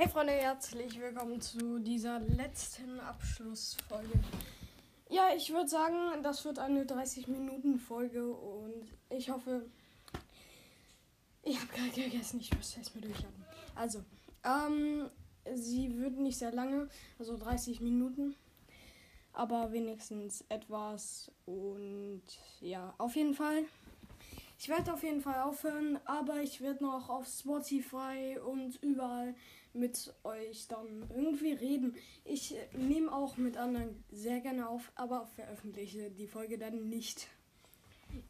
Hey Freunde, herzlich willkommen zu dieser letzten Abschlussfolge. Ja, ich würde sagen, das wird eine 30-Minuten-Folge und ich hoffe, ich habe gerade gegessen, ich muss erstmal durchhalten. Also, ähm, sie wird nicht sehr lange, also 30 Minuten, aber wenigstens etwas und ja, auf jeden Fall. Ich werde auf jeden Fall aufhören, aber ich werde noch auf Spotify und überall mit euch dann irgendwie reden. Ich äh, nehme auch mit anderen sehr gerne auf, aber veröffentliche die Folge dann nicht.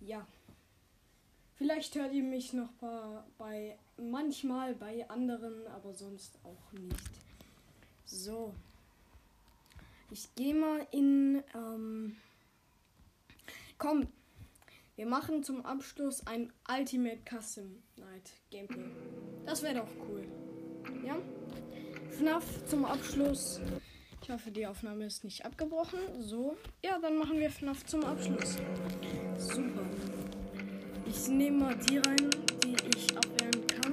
Ja. Vielleicht hört ihr mich noch bei, bei manchmal bei anderen, aber sonst auch nicht. So. Ich gehe mal in. Ähm, komm, wir machen zum Abschluss ein Ultimate Custom Night Gameplay. Das wäre doch cool. Ja? FNAF zum Abschluss. Ich hoffe, die Aufnahme ist nicht abgebrochen. So. Ja, dann machen wir FNAF zum Abschluss. Super. Ich nehme mal die rein, die ich abwehren kann.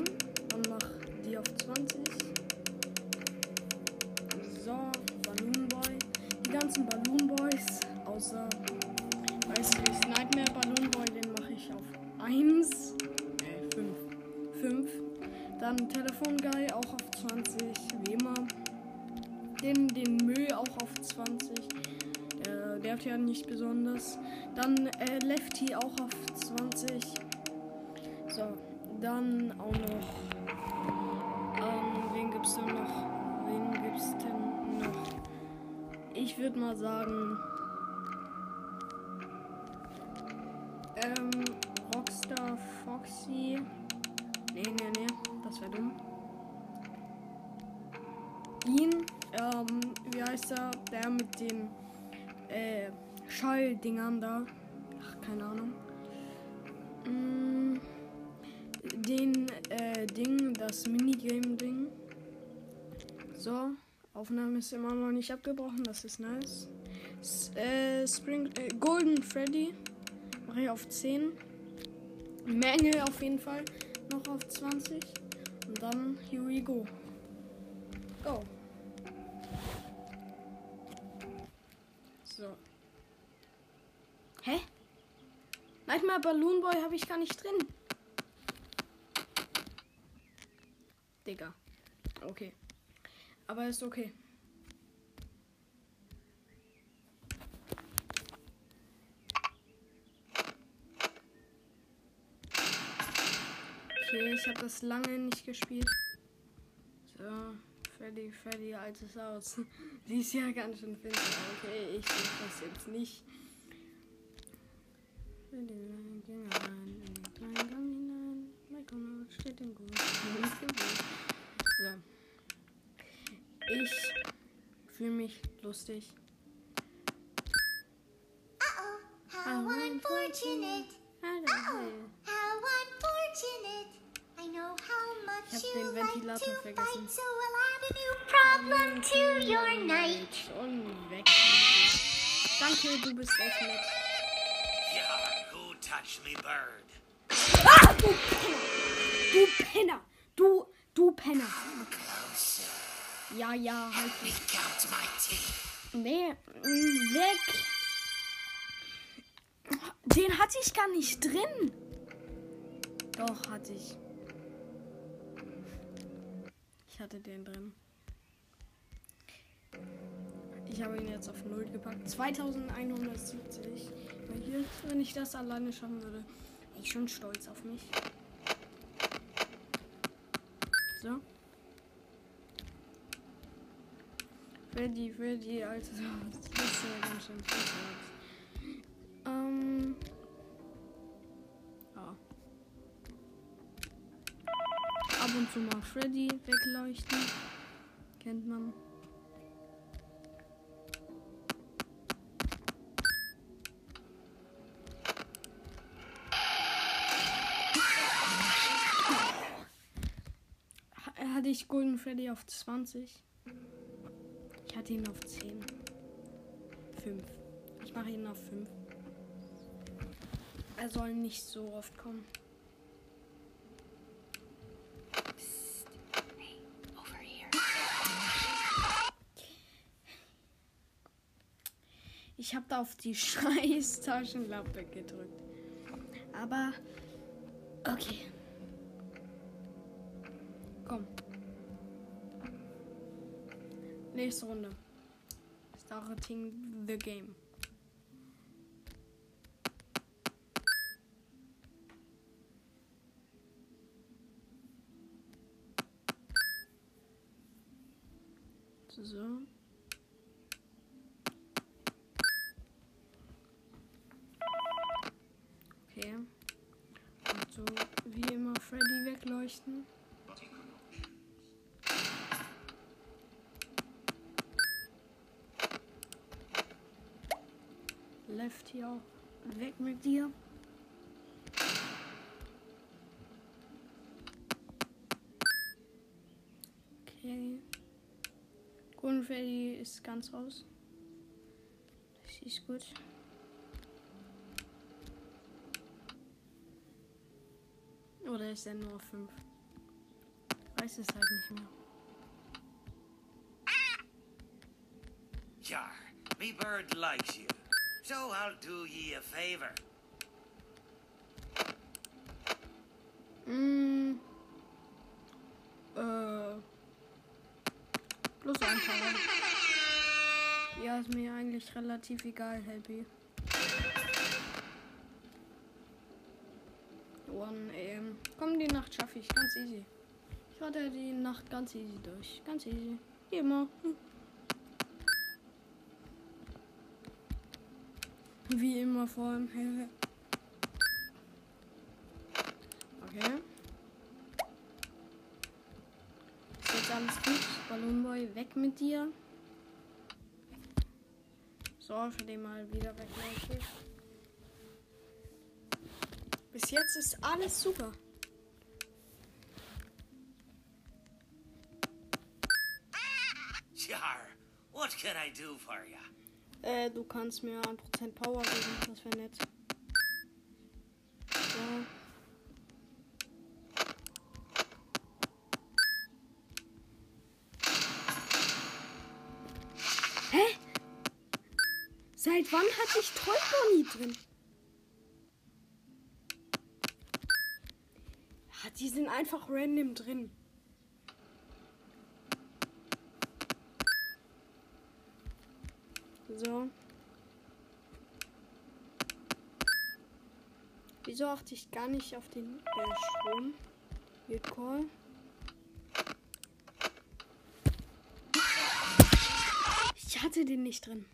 Und mach die auf 20. Dann Telefon Guy auch auf 20, wie immer. Den, den Müll auch auf 20. Der, der hat ja nicht besonders. Dann äh, Lefty auch auf 20. So, dann auch noch. Ähm, wen gibt's denn noch? Wen gibt's denn noch? Ich würde mal sagen. Ähm, Rockstar Foxy. Nee, nee, nee, das wäre dumm. Ihn, ähm, wie heißt er? Der mit den äh, Schalldingern da. Ach, keine Ahnung. Mm, den äh, Ding, das Minigame-Ding. So, Aufnahme ist immer noch nicht abgebrochen, das ist nice. S äh, Spring, äh, Golden Freddy mache ich auf 10. Menge auf jeden Fall noch auf 20. Und dann here we go. Go. So. Hä? Manchmal Balloon Boy habe ich gar nicht drin. Digga. Okay. Aber ist okay. Okay, ich habe das lange nicht gespielt. So, Freddy, Freddy, altes Haus. Die ist ja ganz schön finster. Okay, ich mach das jetzt nicht. So. Ich fühle mich lustig. Uh-oh, how unfortunate. Uh-oh, how Ich hab you den Ventilator to vergessen. fight, so we'll add a new problem to your night. Und weg. Danke, du bist echt nett. Yeah, who touched me bird? Ah, du Penner! Du Penner! Du, du Penner! Ja, ja, halt teeth. Nee, mm, weg! Den hatte ich gar nicht drin. Doch, hatte ich. Ich hatte den drin. Ich habe ihn jetzt auf 0 gepackt. 2170. Weil hier, wenn ich das alleine schaffen würde, bin ich schon stolz auf mich. So. Freddy, Freddy, Alter, das ist ja ganz schön viel und zu mal Freddy wegleuchten. Kennt man. Ha- Hatte ich Golden Freddy auf 20? Ich hatte ihn auf 10. 5. Ich mache ihn auf 5. Er soll nicht so oft kommen. Ich habe da auf die scheiß Taschenlampe gedrückt. Aber okay. Komm. Nächste Runde. Starting the game. So. Okay. Und so wie immer Freddy wegleuchten. Left hier weg mit dir. Okay. Freddy ist ganz raus. Das ist gut. Oder ist er nur auf 5? Weiß es halt nicht mehr. Yar, me bird likes you. So I'll do ye a favor. Mm. Äh. Plus ein Power. Ja, ist mir eigentlich relativ egal, Happy. One AM. Komm, die Nacht schaffe ich ganz easy. Ich hatte die Nacht ganz easy durch. Ganz easy. Wie immer. Hm. Wie immer vor allem. Okay. Ist jetzt alles gut. Ballonboy, weg mit dir. So, für den mal wieder weglaufen. Bis jetzt ist alles super. Yar, what can I do for ya? Äh, du kannst mir 1% Power geben. Das wäre nett. So. Hä? Seit wann hatte ich Toy drin? Ja, die sind einfach random drin. So. Wieso achte ich gar nicht auf den äh, Strom? Weird Call. Ich hatte den nicht drin.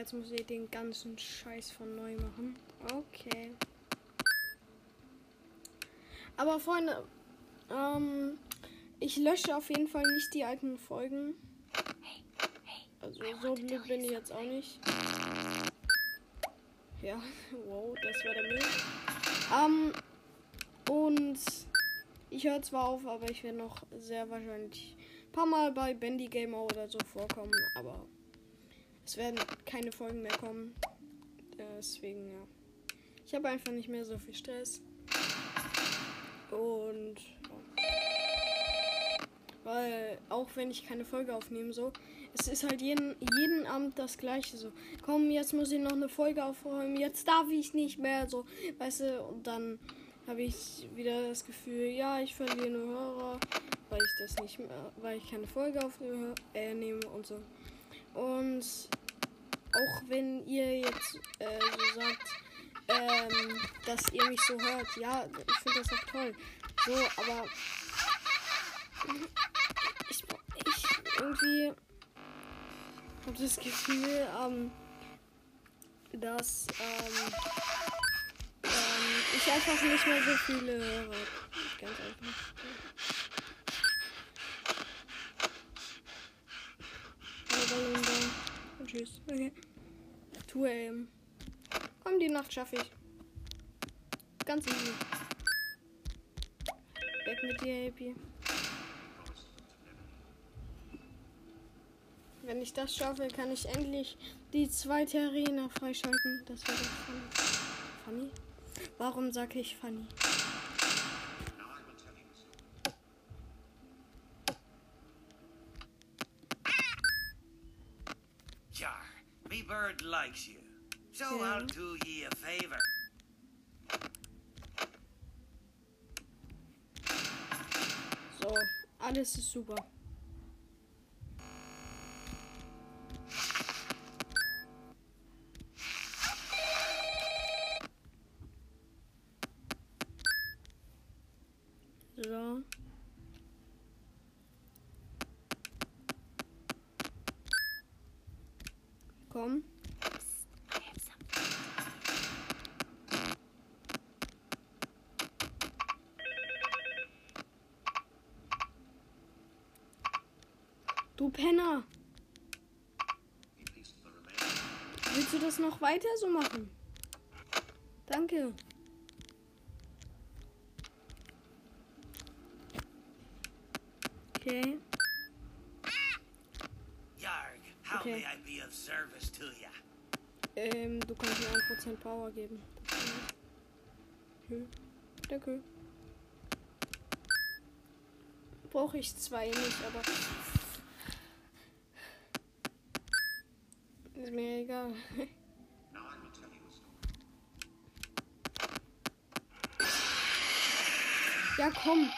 Jetzt muss ich den ganzen Scheiß von neu machen. Okay. Aber Freunde, ähm, ich lösche auf jeden Fall nicht die alten Folgen. Also so blöd bin ich jetzt auch nicht. Ja, wow, das war der Müll. Ähm, und ich höre zwar auf, aber ich werde noch sehr wahrscheinlich ein paar Mal bei Bendy Gamer oder so vorkommen, aber es werden keine Folgen mehr kommen. Deswegen, ja. Ich habe einfach nicht mehr so viel Stress. Und. Weil auch wenn ich keine Folge aufnehme, so, es ist halt jeden, jeden Abend das gleiche. So, komm, jetzt muss ich noch eine Folge aufräumen, jetzt darf ich nicht mehr, so, weißt du, und dann habe ich wieder das Gefühl, ja, ich verliere nur Hörer, weil ich das nicht mehr, weil ich keine Folge aufnehme äh, und so. Und auch wenn ihr jetzt äh, so sagt, ähm, dass ihr mich so hört, ja, ich finde das auch toll. So, aber ich, ich irgendwie habe das Gefühl, ähm, dass ähm, ähm, ich einfach nicht mehr so viele höre. Ganz einfach. Und tschüss. Okay. 2 am. Komm, die Nacht schaffe ich. Ganz easy. Weg mit dir, Happy. Wenn ich das schaffe, kann ich endlich die zweite Arena freischalten. Das wäre doch funny. Funny? Warum sage ich funny? Jar, likes you. So Yeah. I'll do ye a favor. So, alles ist super. So. Komm. Du Penner. Weiter so machen? Danke. Okay. Okay. may I be of service to ya? Ähm, du kannst mir 1% Power geben. Hm. Danke. Brauche ich zwei nicht, aber. Ist mir egal. Ja, komm.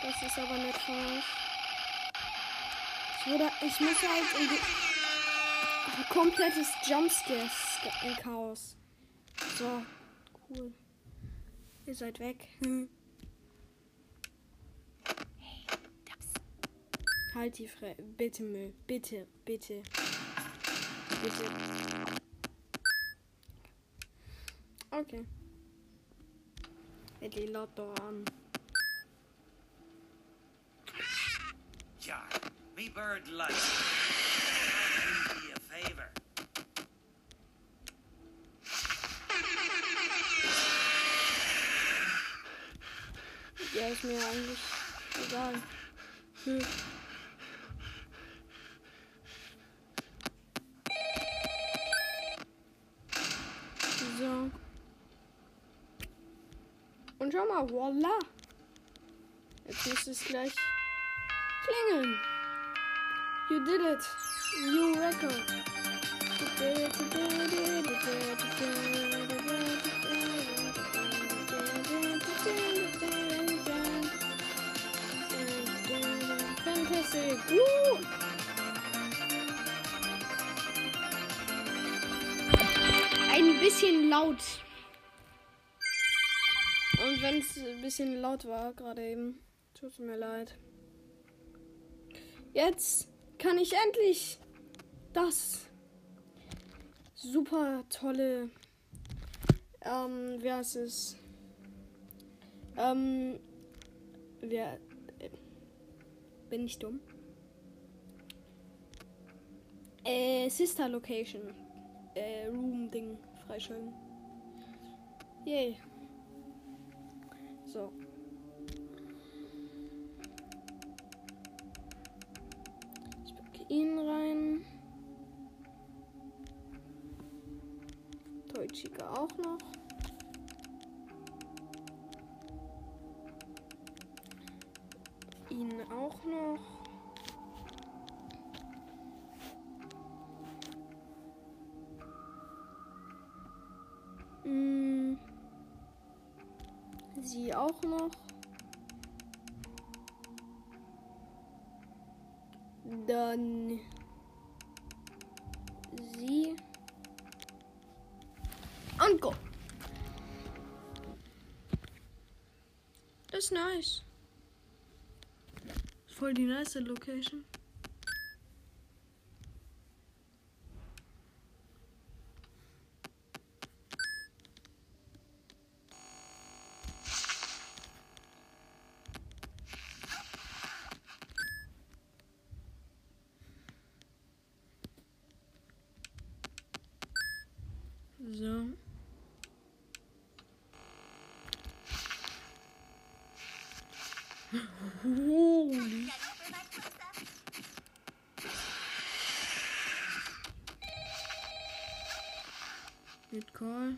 Das ist aber nett von euch. Ich, würde, ich muss halt in die komplettes Jumpscares im Chaos. So, cool. Ihr seid weg. Hm. Halt die Fre... Bitte, Müll. Bitte, bitte. Bitte. Okay. Die Lotto an. Jar, me bird likes you. A favor. Ja, ist mir eigentlich egal. Hm. So. Und schau mal, voila. Jetzt müsste es gleich klingeln. You did it. New record. Fantastic. Woo! Ein bisschen laut. Wenn es ein bisschen laut war, gerade eben, tut mir leid. Jetzt kann ich endlich das super tolle, ähm, wie heißt es? Ähm, wer, äh, bin ich dumm? Äh, Sister Location, äh, Room Ding freischalten. Yay. So. Ich packe ihn rein. Deutschiger auch noch. Ihn auch noch. Sie auch noch. Dann sie. Und go. Das ist nice. Voll die nice Location. So. Holy. Call.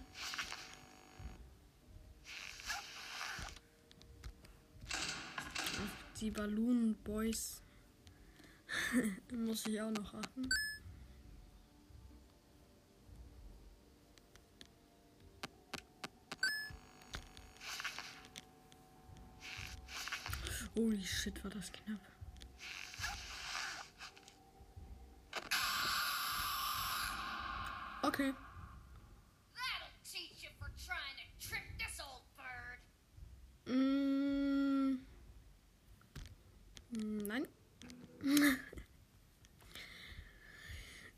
Auf die Balloon Boys muss ich auch noch achten. Holy shit, war das knapp. Okay. Nein.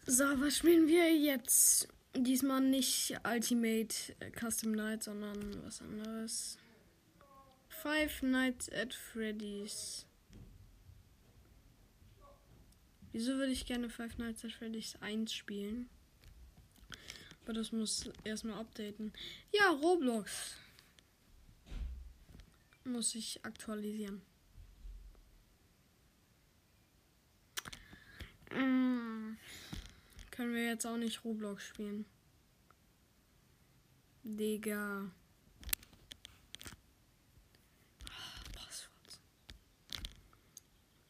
so, was spielen wir jetzt? Diesmal nicht Ultimate Custom Night, sondern was anderes. Five Nights at Freddy's. Wieso würde ich gerne Five Nights at Freddy's 1 spielen? Aber das muss erstmal updaten. Ja, Roblox. Muss ich aktualisieren. Können wir jetzt auch nicht Roblox spielen. Digga. Ah, Passwort.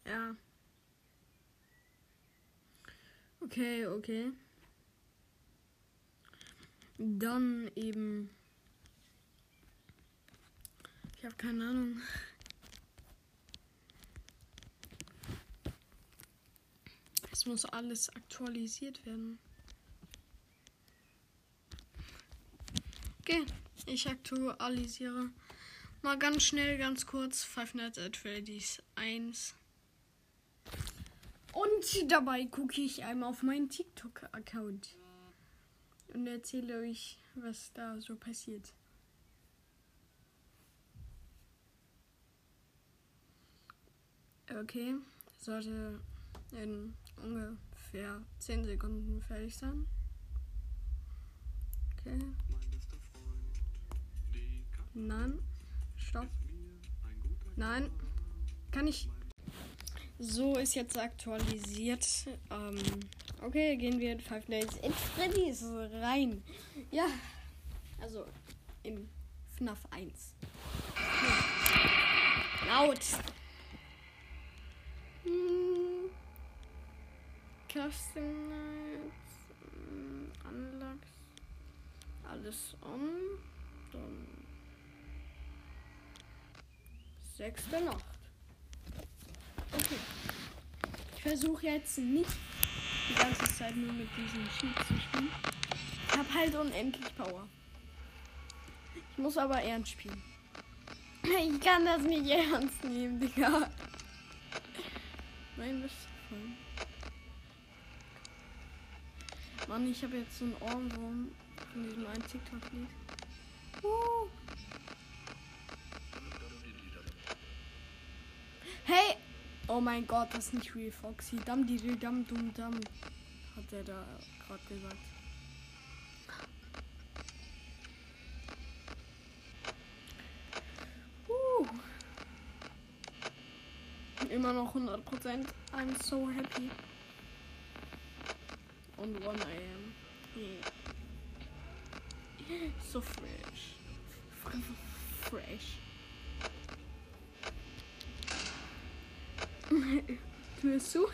Ja. Okay, okay. Dann eben. Ich habe keine Ahnung. Muss alles aktualisiert werden. Okay, ich aktualisiere mal ganz schnell, ganz kurz Five Nights at Freddy's 1. Und dabei gucke ich einmal auf meinen TikTok-Account und erzähle euch, was da so passiert. Okay, sollte in ungefähr 10 Sekunden fertig sein. Okay. Nein. Stopp. Nein. Kann ich. So ist jetzt aktualisiert. Ähm, okay, gehen wir in Five Nights at Freddy's rein. Ja. Also in FNAF 1. Okay. Laut. Hm. Custom Nights. hm, Unlocks. Alles on. Dann. Sechste Nacht. Okay. Ich versuche jetzt nicht die ganze Zeit nur mit diesem Sheet zu spielen. Ich habe halt unendlich Power. Ich muss aber ernst spielen. Ich kann das nicht ernst nehmen, Digga. Nein, das ist voll. Mann, ich habe jetzt so einen Ohrwurm von diesem einen TikTok-Lied. Uh. Hey! Oh mein Gott, das ist nicht Real Foxy. Dam, die, dam, dum, dam. Hat er da gerade gesagt. Immer noch 100%. I'm so happy. Und 1 am. Yeah. So fresh. F fresh. Tür ist zu.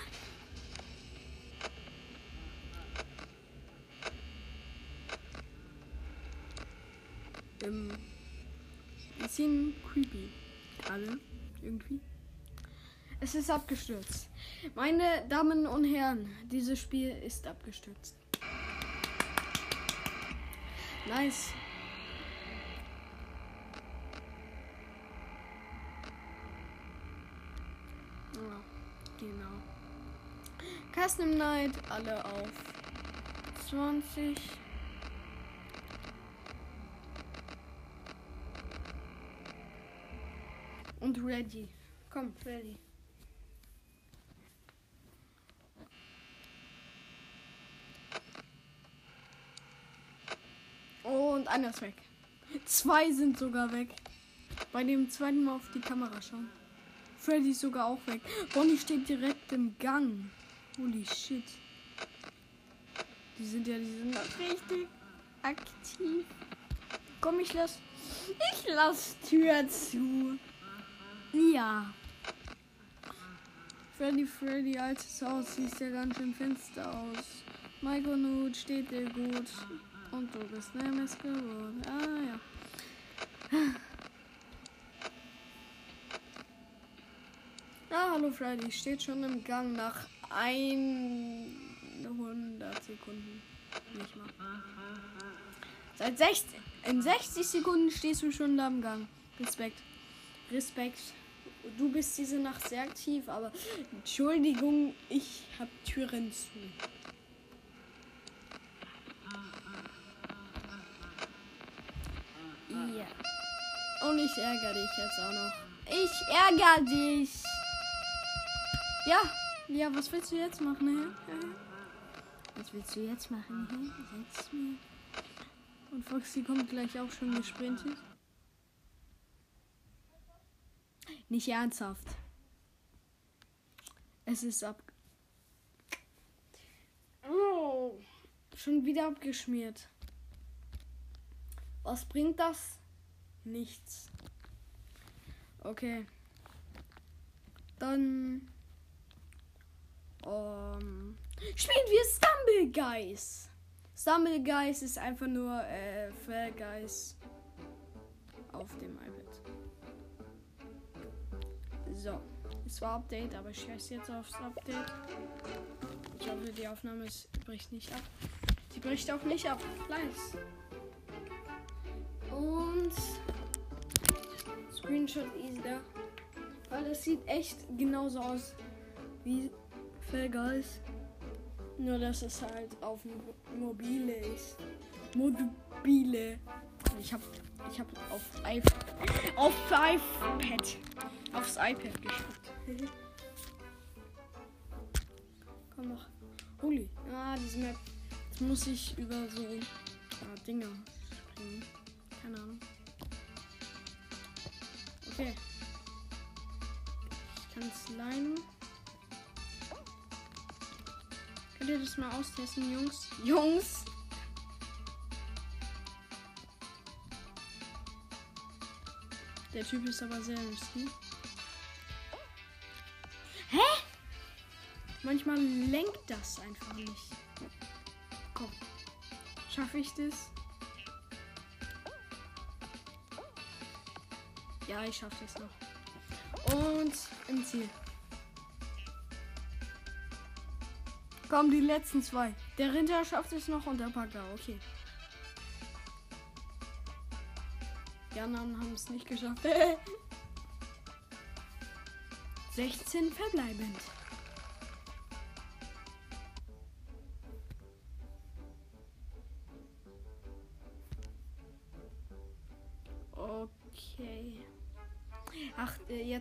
Ähm, bisschen creepy. Gerade. Irgendwie. Es ist abgestürzt. Meine Damen und Herren, dieses Spiel ist abgestürzt. Nice. Ja, genau. Custom Night, alle auf 20. Und ready. Komm, ready. Und einer weg. Zwei sind sogar weg. Bei dem zweiten Mal auf die Kamera schauen. Freddy ist sogar auch weg. Bonnie steht direkt im Gang. Holy shit. Die sind ja, die sind richtig aktiv. Komm, ich lass. Ich lass Tür zu. Ja. Freddy Freddy, altes Haus, sieht ja ganz schön finster aus. Michael Nut steht dir gut. Und du bist Nemes geworden. Ah ja. Ah, hallo Freddy, steht schon im Gang nach 100 Sekunden. Nicht mal. Seit 60, in 60 Sekunden stehst du schon da im Gang. Respekt. Respekt. Du bist diese Nacht sehr aktiv, aber Entschuldigung, ich hab Türen zu. Ja. Und ich ärgere dich jetzt auch noch. Ich ärgere dich. Ja, ja, was willst du jetzt machen, hä? Was willst du jetzt machen, hä? Sag's mir. Und Foxy kommt gleich auch schon gesprintet. Nicht ernsthaft. Es ist ab. Oh, schon wieder abgeschmiert. Was bringt das? Nichts. Okay. Dann. Um, spielen wir Stumble Guys. Stumble Guys ist einfach nur äh, Fall Guys auf dem iPad. So, es war Update, aber ich scheiße jetzt aufs Update. Ich hoffe, die Aufnahme ist, bricht nicht ab. Sie bricht auch nicht ab. Nice. Und Screenshot ist da. Weil das sieht echt genauso aus wie Fall Guys. Nur dass es halt auf mobile ist. Mobile. Ich hab ich hab auf iPad auf iPad aufs iPad gespielt. Komm noch. Holy. Ah, diese Map. Jetzt muss ich über so ah, Dinger springen. Keine Ahnung. Okay. Ich kann slimen. Könnt ihr das mal austesten, Jungs? Jungs! Der Typ ist aber sehr risky. Hä? Manchmal lenkt das einfach nicht. Komm. Schaffe ich das? Ja, ich schaffe das noch. Und im Ziel. Komm, die letzten zwei. Der Ritter schafft es noch und der Packer. Okay. Die anderen haben es nicht geschafft. 16 verbleibend.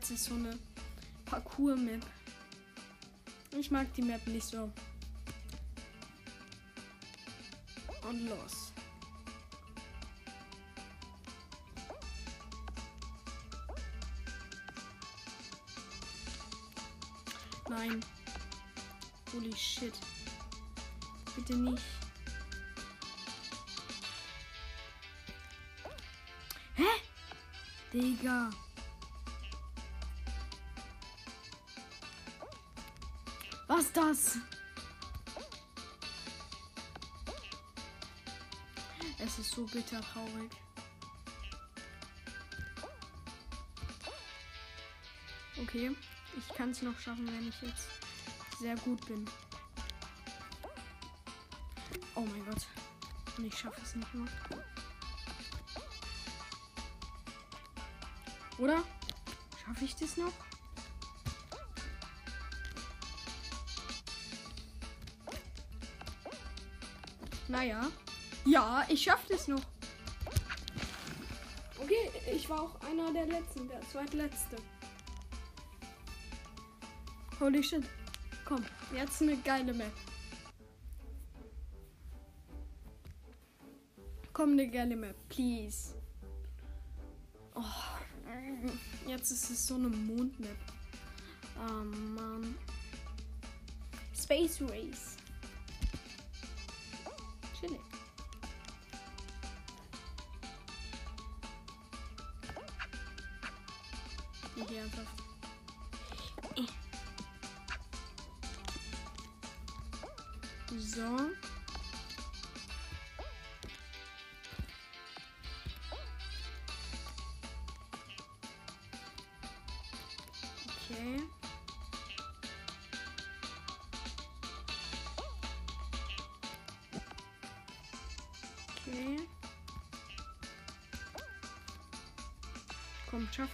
Jetzt ist so eine Parcours-Map. Ich mag die Map nicht so. Und los. Nein. Holy shit. Bitte nicht. Hä? Digga. Was das? Es ist so bitter traurig. Okay, ich kann es noch schaffen, wenn ich jetzt sehr gut bin. Oh mein Gott. Und ich schaffe es nicht mehr. Oder? Schaffe ich das noch? Naja. Ja, ich schaffe das noch. Okay, ich war auch einer der letzten, der zweitletzte. Holy shit. Komm, jetzt eine geile Map. Komm, eine geile Map, please. Oh, jetzt ist es so eine Mondmap. Oh Mann. Space Race. compartilhei. Zon.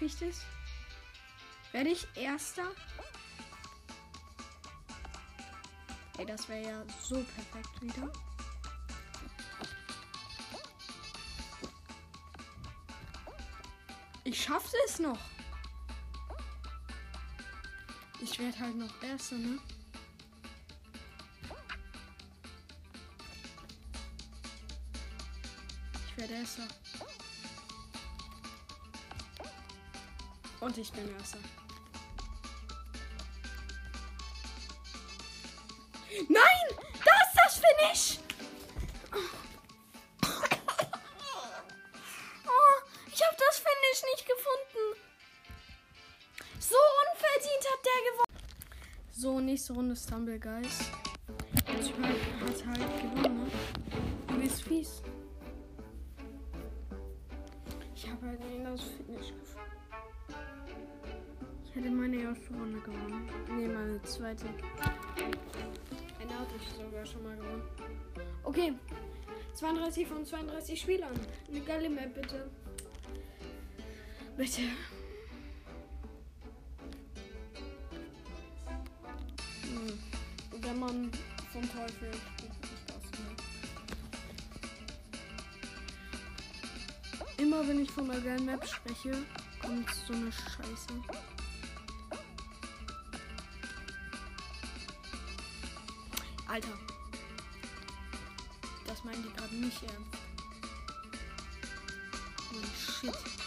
Das? Werde ich Erster? Ey, das wäre ja so perfekt wieder. Ich schaffe es noch. Ich werde halt noch Erster, ne? Ich werde Erster. Und ich bin Erster. Nein! Da ist das Finish! Oh, ich habe das Finish nicht gefunden. So unverdient hat der gewonnen. So, nächste Runde Stumble Guys. Ich hat halt gewonnen, ne? Du bist fies. Ich habe halt hätte meine erste Runde gewonnen. Nee, meine zweite. Eine hatte ich sogar schon mal gewonnen. Okay. 32 von 32 Spielern. Eine geile Map, bitte. Bitte. Hm. Wenn man vom Teufel. Nicht. Immer wenn ich von der geilen Map spreche, kommt so eine Scheiße. Alter. Das meinen die gerade nicht ernst. Holy shit.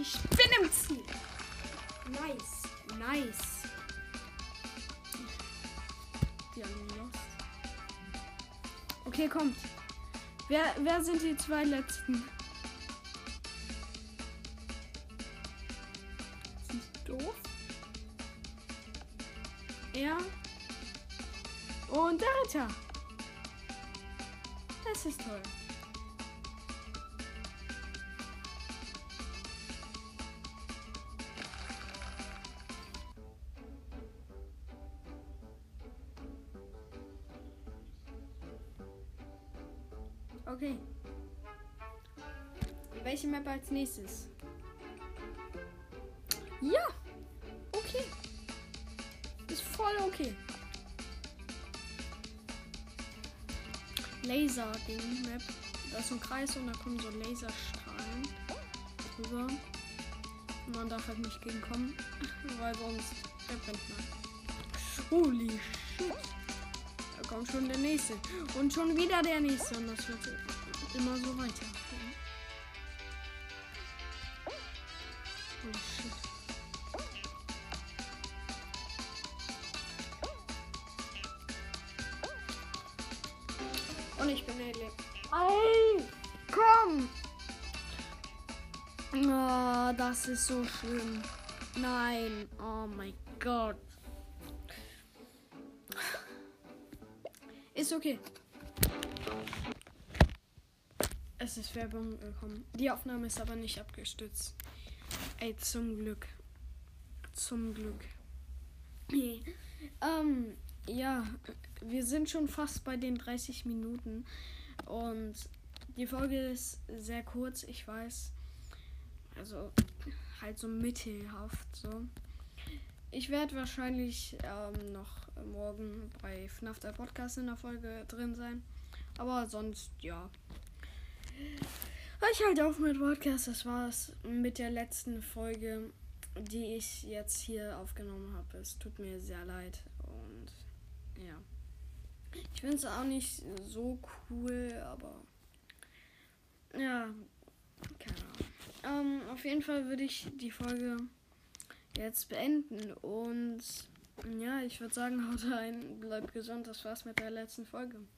Ich bin im Ziel. Nice, nice. Die haben lost. Okay, kommt. Wer, wer sind die zwei letzten? Sind die doof? Er und der Ritter. Map als nächstes? Ja. Okay. Ist voll okay. Laser Ding Map. Da ist ein Kreis und da kommen so Laserstrahlen drüber. Und man darf halt nicht gegenkommen, weil sonst verbrennt man. Holy shit. Da kommt schon der nächste. Und schon wieder der nächste. Und das wird immer so weiter. Ist so schön. Nein. Oh mein Gott. Ist okay. Es ist Werbung gekommen. Die Aufnahme ist aber nicht abgestützt. Ey, zum Glück. Zum Glück. Ähm, ja, wir sind schon fast bei den 30 Minuten. Und die Folge ist sehr kurz, ich weiß. Also halt so mittelhaft so. Ich werde wahrscheinlich ähm, noch morgen bei FNAF der Podcast in der Folge drin sein. Aber sonst, ja. Ich halte auf mit Podcast. Das war's mit der letzten Folge, die ich jetzt hier aufgenommen habe. Es tut mir sehr leid. Und ja. Ich finde es auch nicht so cool, aber ja, keine Ahnung. Ähm, auf jeden Fall würde ich die Folge jetzt beenden und ja, ich würde sagen, haut rein, bleibt gesund. Das war's mit der letzten Folge.